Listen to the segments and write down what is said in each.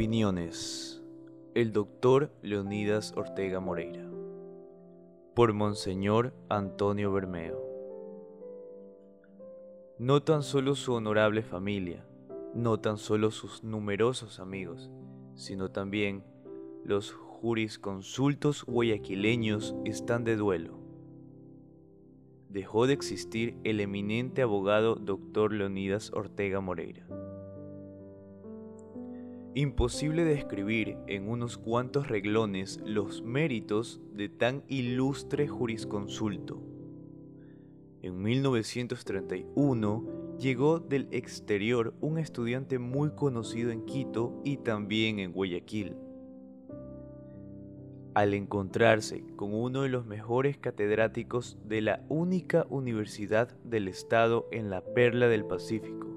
Opiniones. El doctor Leonidas Ortega Moreira. Por Monseñor Antonio Bermeo. No tan solo su honorable familia, no tan solo sus numerosos amigos, sino también los jurisconsultos guayaquileños están de duelo. Dejó de existir el eminente abogado doctor Leonidas Ortega Moreira Imposible describir en unos cuantos reglones los méritos de tan ilustre jurisconsulto. En 1931 llegó del exterior un estudiante muy conocido en Quito y también en Guayaquil. Al encontrarse con uno de los mejores catedráticos de la única universidad del estado en la perla del Pacífico,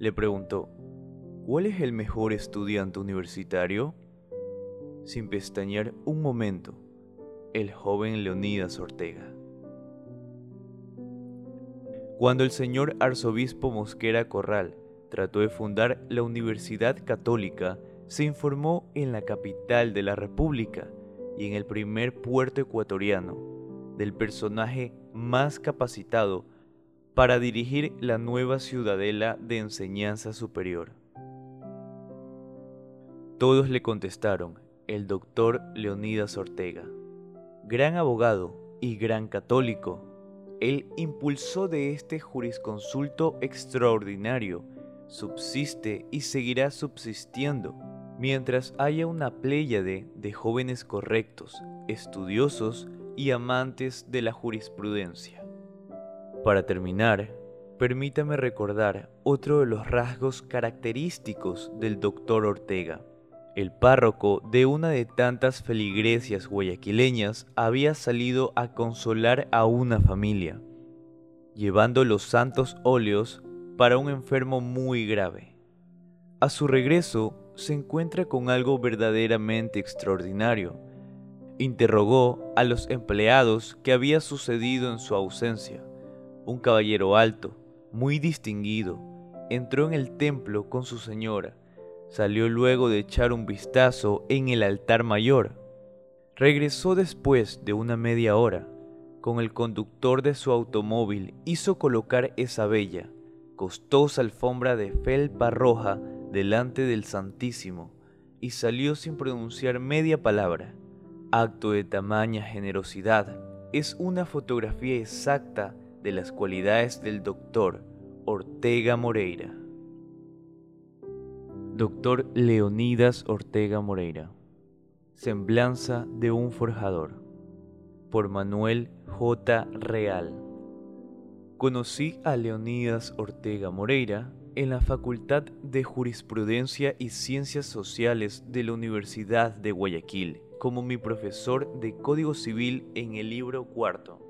le preguntó, ¿cuál es el mejor estudiante universitario? Sin pestañear un momento, el joven Leonidas Ortega. Cuando el señor arzobispo Mosquera Corral trató de fundar la Universidad Católica, se informó en la capital de la República y en el primer puerto ecuatoriano del personaje más capacitado para dirigir la nueva ciudadela de enseñanza superior. Todos le contestaron, el doctor Leonidas Ortega. Gran abogado y gran católico, el impulsó de este jurisconsulto extraordinario subsiste y seguirá subsistiendo mientras haya una pléyade de jóvenes correctos, estudiosos y amantes de la jurisprudencia. Para terminar, permítame recordar otro de los rasgos característicos del doctor Ortega. El párroco de una de tantas feligresias guayaquileñas había salido a consolar a una familia, llevando los santos óleos para un enfermo muy grave. A su regreso se encuentra con algo verdaderamente extraordinario. Interrogó a los empleados qué había sucedido en su ausencia un caballero alto, muy distinguido, entró en el templo con su señora, salió luego de echar un vistazo en el altar mayor, regresó después de una media hora, con el conductor de su automóvil hizo colocar esa bella, costosa alfombra de felpa roja delante del Santísimo y salió sin pronunciar media palabra. Acto de tamaña generosidad, es una fotografía exacta de las cualidades del doctor Ortega Moreira. Doctor Leonidas Ortega Moreira. Semblanza de un forjador. Por Manuel J. Real. Conocí a Leonidas Ortega Moreira en la Facultad de Jurisprudencia y Ciencias Sociales de la Universidad de Guayaquil como mi profesor de Código Civil en el libro cuarto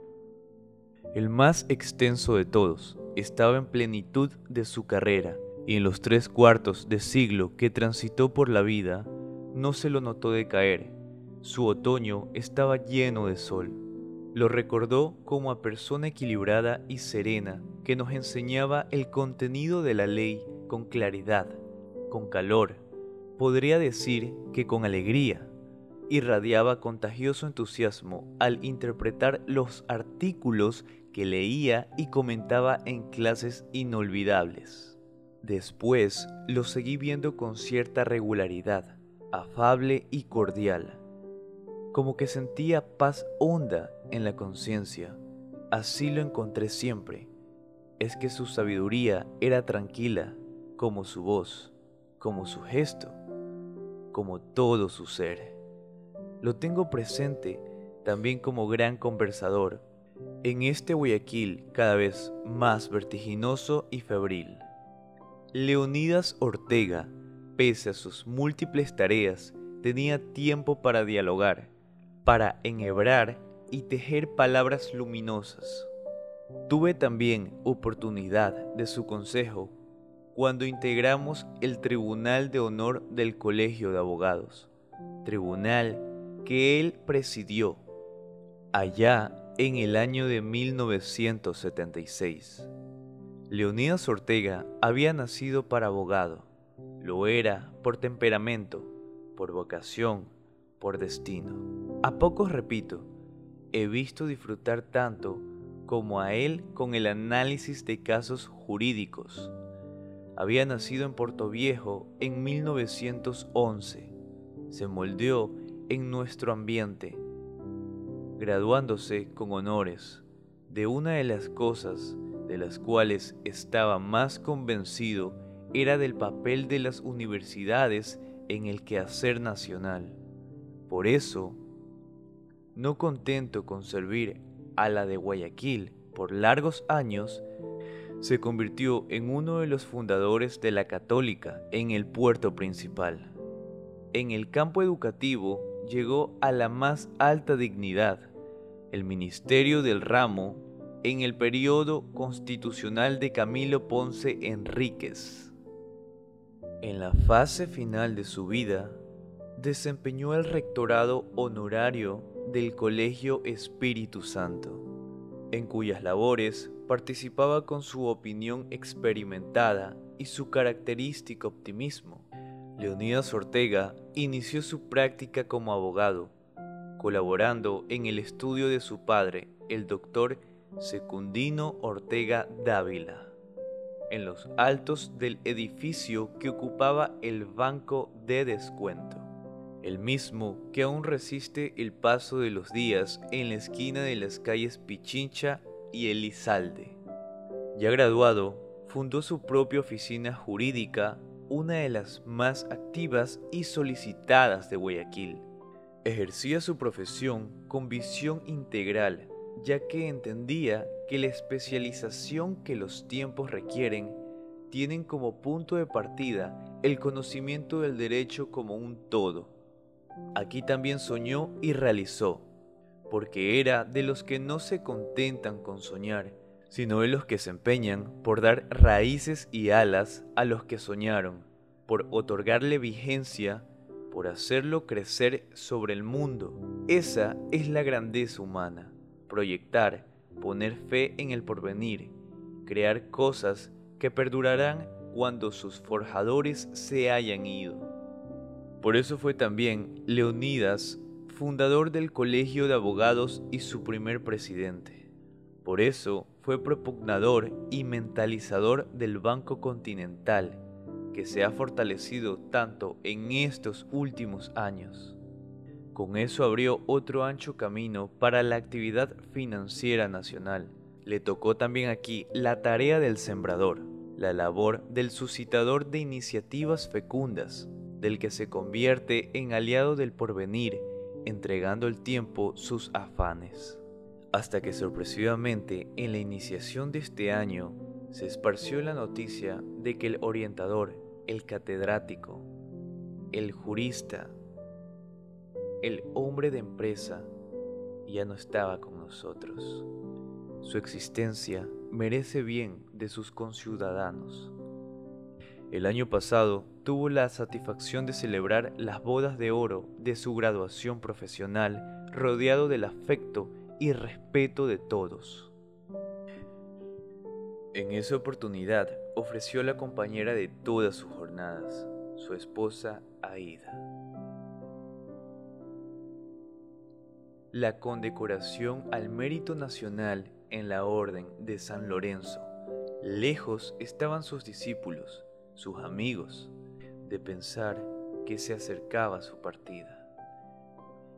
el más extenso de todos, estaba en plenitud de su carrera, y en los tres cuartos de siglo que transitó por la vida, no se lo notó decaer. Su otoño estaba lleno de sol. Lo recordó como a persona equilibrada y serena que nos enseñaba el contenido de la ley con claridad, con calor, podría decir que con alegría irradiaba contagioso entusiasmo al interpretar los artículos que leía y comentaba en clases inolvidables. Después lo seguí viendo con cierta regularidad, afable y cordial, como que sentía paz honda en la conciencia. Así lo encontré siempre. Es que su sabiduría era tranquila, como su voz, como su gesto, como todo su ser. Lo tengo presente también como gran conversador en este Guayaquil cada vez más vertiginoso y febril. Leonidas Ortega, pese a sus múltiples tareas, tenía tiempo para dialogar, para enhebrar y tejer palabras luminosas. Tuve también oportunidad de su consejo cuando integramos el Tribunal de Honor del Colegio de Abogados, tribunal que él presidió allá en el año de 1976. Leonidas Ortega había nacido para abogado Lo era por temperamento, por vocación, por destino. A pocos, repito, he visto disfrutar tanto como a él con el análisis de casos jurídicos. Había nacido en Viejo en 1911. Se moldeó en nuestro ambiente, graduándose con honores de una de las cosas de las cuales estaba más convencido era del papel de las universidades en el quehacer nacional. Por eso, no contento con servir a la de Guayaquil por largos años, se convirtió en uno de los fundadores de la Católica en el puerto principal. En el campo educativo llegó a la más alta dignidad, el ministerio del ramo, en el periodo constitucional de Camilo Ponce Enríquez. En la fase final de su vida, desempeñó el rectorado honorario del Colegio Espíritu Santo, en cuyas labores participaba con su opinión experimentada y su característico optimismo. Leonidas Ortega inició su práctica como abogado, colaborando en el estudio de su padre, el doctor Secundino Ortega Dávila, en los altos del edificio que ocupaba el Banco de Descuento el mismo que aún resiste el paso de los días en la esquina de las calles Pichincha y Elizalde. Ya graduado, fundó su propia oficina jurídica, una de las más activas y solicitadas de Guayaquil. Ejercía su profesión con visión integral, ya que entendía que la especialización que los tiempos requieren tienen como punto de partida el conocimiento del derecho como un todo Aquí también soñó y realizó, porque era de los que no se contentan con soñar, sino de los que se empeñan por dar raíces y alas a los que soñaron, por otorgarle vigencia, por hacerlo crecer sobre el mundo. Esa es la grandeza humana, proyectar, poner fe en el porvenir, crear cosas que perdurarán cuando sus forjadores se hayan ido. Por eso fue también Leonidas fundador del Colegio de Abogados y su primer presidente. Por eso fue propugnador y mentalizador del Banco Continental, que se ha fortalecido tanto en estos últimos años. Con eso abrió otro ancho camino para la actividad financiera nacional. Le tocó también aquí la tarea del sembrador, la labor del suscitador de iniciativas fecundas, del que se convierte en aliado del porvenir, entregando el tiempo sus afanes. Hasta que sorpresivamente en la iniciación de este año se esparció la noticia de que el orientador, el catedrático, el jurista, el hombre de empresa, ya no estaba con nosotros. Su existencia merece bien de sus conciudadanos. El año pasado tuvo la satisfacción de celebrar las bodas de oro de su graduación profesional rodeado del afecto y respeto de todos. En esa oportunidad ofreció la compañera de todas sus jornadas, su esposa Aida. La condecoración al mérito nacional en la Orden de San Lorenzo. Lejos estaban sus discípulos, sus amigos, de pensar que se acercaba su partida.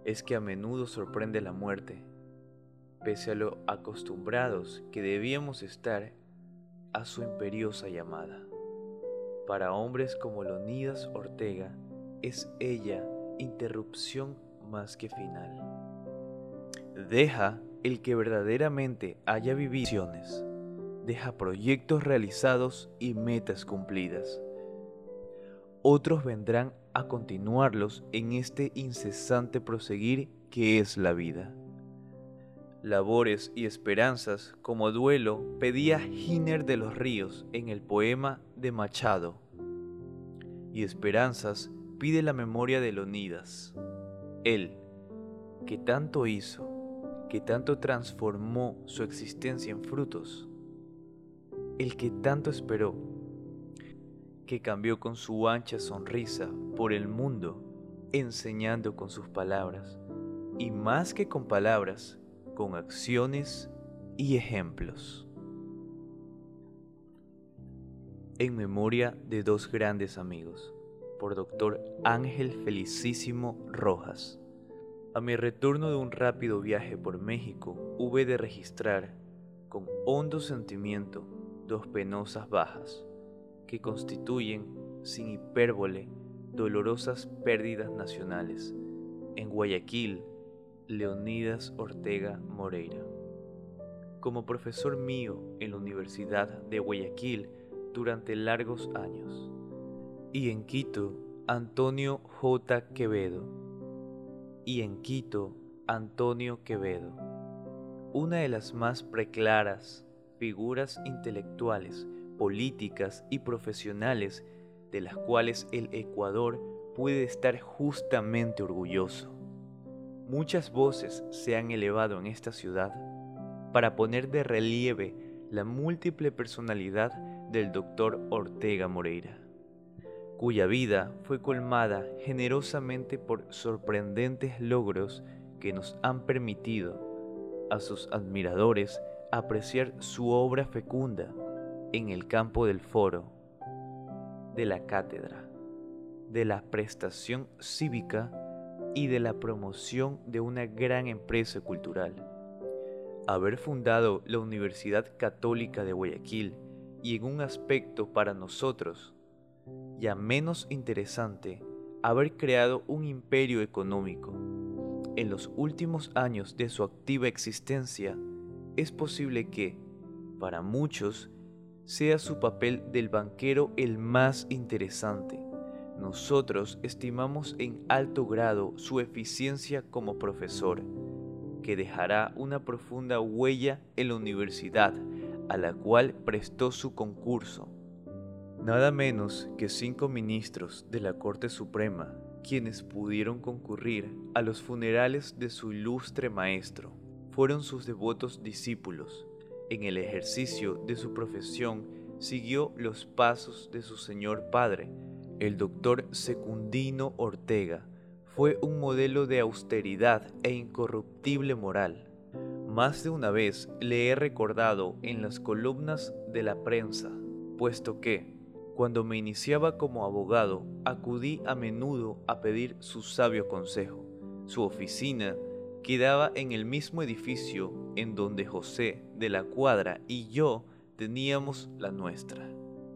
Es que a menudo sorprende la muerte, pese a lo acostumbrados que debíamos estar a su imperiosa llamada. Para hombres como Leonidas Ortega, es ella interrupción más que final. Deja el que verdaderamente haya visiones, deja proyectos realizados y metas cumplidas otros vendrán a continuarlos en este incesante proseguir que es la vida. Labores y esperanzas como duelo pedía Giner de los Ríos en el poema de Machado. Y esperanzas pide la memoria de Leonidas. Él, que tanto hizo, que tanto transformó su existencia en frutos, el que tanto esperó, que cambió con su ancha sonrisa por el mundo, enseñando con sus palabras, y más que con palabras, con acciones y ejemplos. En memoria de dos grandes amigos, por Dr. Ángel Felicísimo Rojas. A mi retorno de un rápido viaje por México, hube de registrar, con hondo sentimiento, dos penosas bajas, que constituyen, sin hipérbole, dolorosas pérdidas nacionales. En Guayaquil, Leonidas Ortega Moreira. Como profesor mío en la Universidad de Guayaquil durante largos años. Y en Quito, Antonio J. Quevedo. Y en Quito, Antonio Quevedo. Una de las más preclaras figuras intelectuales, políticas y profesionales de las cuales el Ecuador puede estar justamente orgulloso. Muchas voces se han elevado en esta ciudad para poner de relieve la múltiple personalidad del doctor Ortega Moreira, cuya vida fue colmada generosamente por sorprendentes logros que nos han permitido a sus admiradores apreciar su obra fecunda en el campo del foro, de la cátedra, de la prestación cívica y de la promoción de una gran empresa cultural. Haber fundado la Universidad Católica de Guayaquil y en un aspecto para nosotros, ya menos interesante, haber creado un imperio económico. En los últimos años de su activa existencia, es posible que, para muchos, sea su papel del banquero el más interesante nosotros estimamos en alto grado su eficiencia como profesor, que dejará una profunda huella en la universidad a la cual prestó su concurso. Nada menos que cinco ministros de la Corte Suprema, quienes pudieron concurrir a los funerales de su ilustre maestro, fueron sus devotos discípulos. En el ejercicio de su profesión siguió los pasos de su señor padre, el doctor Secundino Ortega fue un modelo de austeridad e incorruptible moral. Más de una vez le he recordado en las columnas de la prensa, puesto que, cuando me iniciaba como abogado, acudí a menudo a pedir su sabio consejo. Su oficina quedaba en el mismo edificio en donde José de la Cuadra y yo teníamos la nuestra.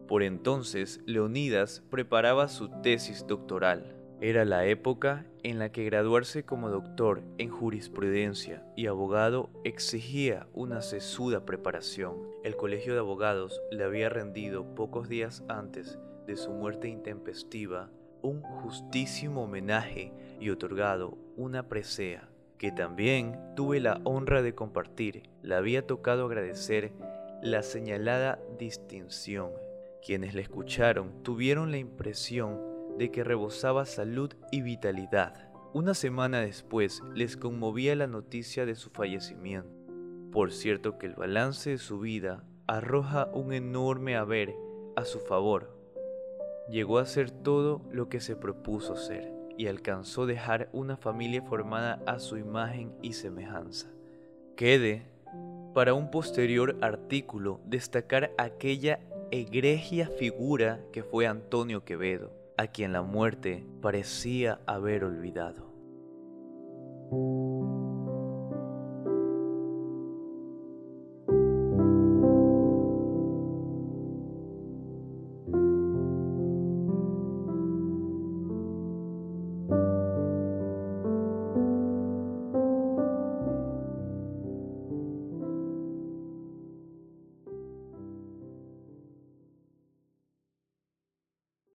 Por entonces, Leonidas preparaba su tesis doctoral. Era la época en la que graduarse como doctor en jurisprudencia y abogado exigía una sesuda preparación. El Colegio de Abogados le había rendido pocos días antes de su muerte intempestiva un justísimo homenaje y otorgado una presea que también tuve la honra de compartir. Le había tocado agradecer la señalada distinción quienes le escucharon tuvieron la impresión de que rebosaba salud y vitalidad. Una semana después les conmovía la noticia de su fallecimiento. Por cierto que el balance de su vida arroja un enorme haber a su favor. Llegó a ser todo lo que se propuso ser y alcanzó dejar una familia formada a su imagen y semejanza. Quede para un posterior artículo destacar aquella egregia figura que fue Antonio Quevedo, a quien la muerte parecía haber olvidado.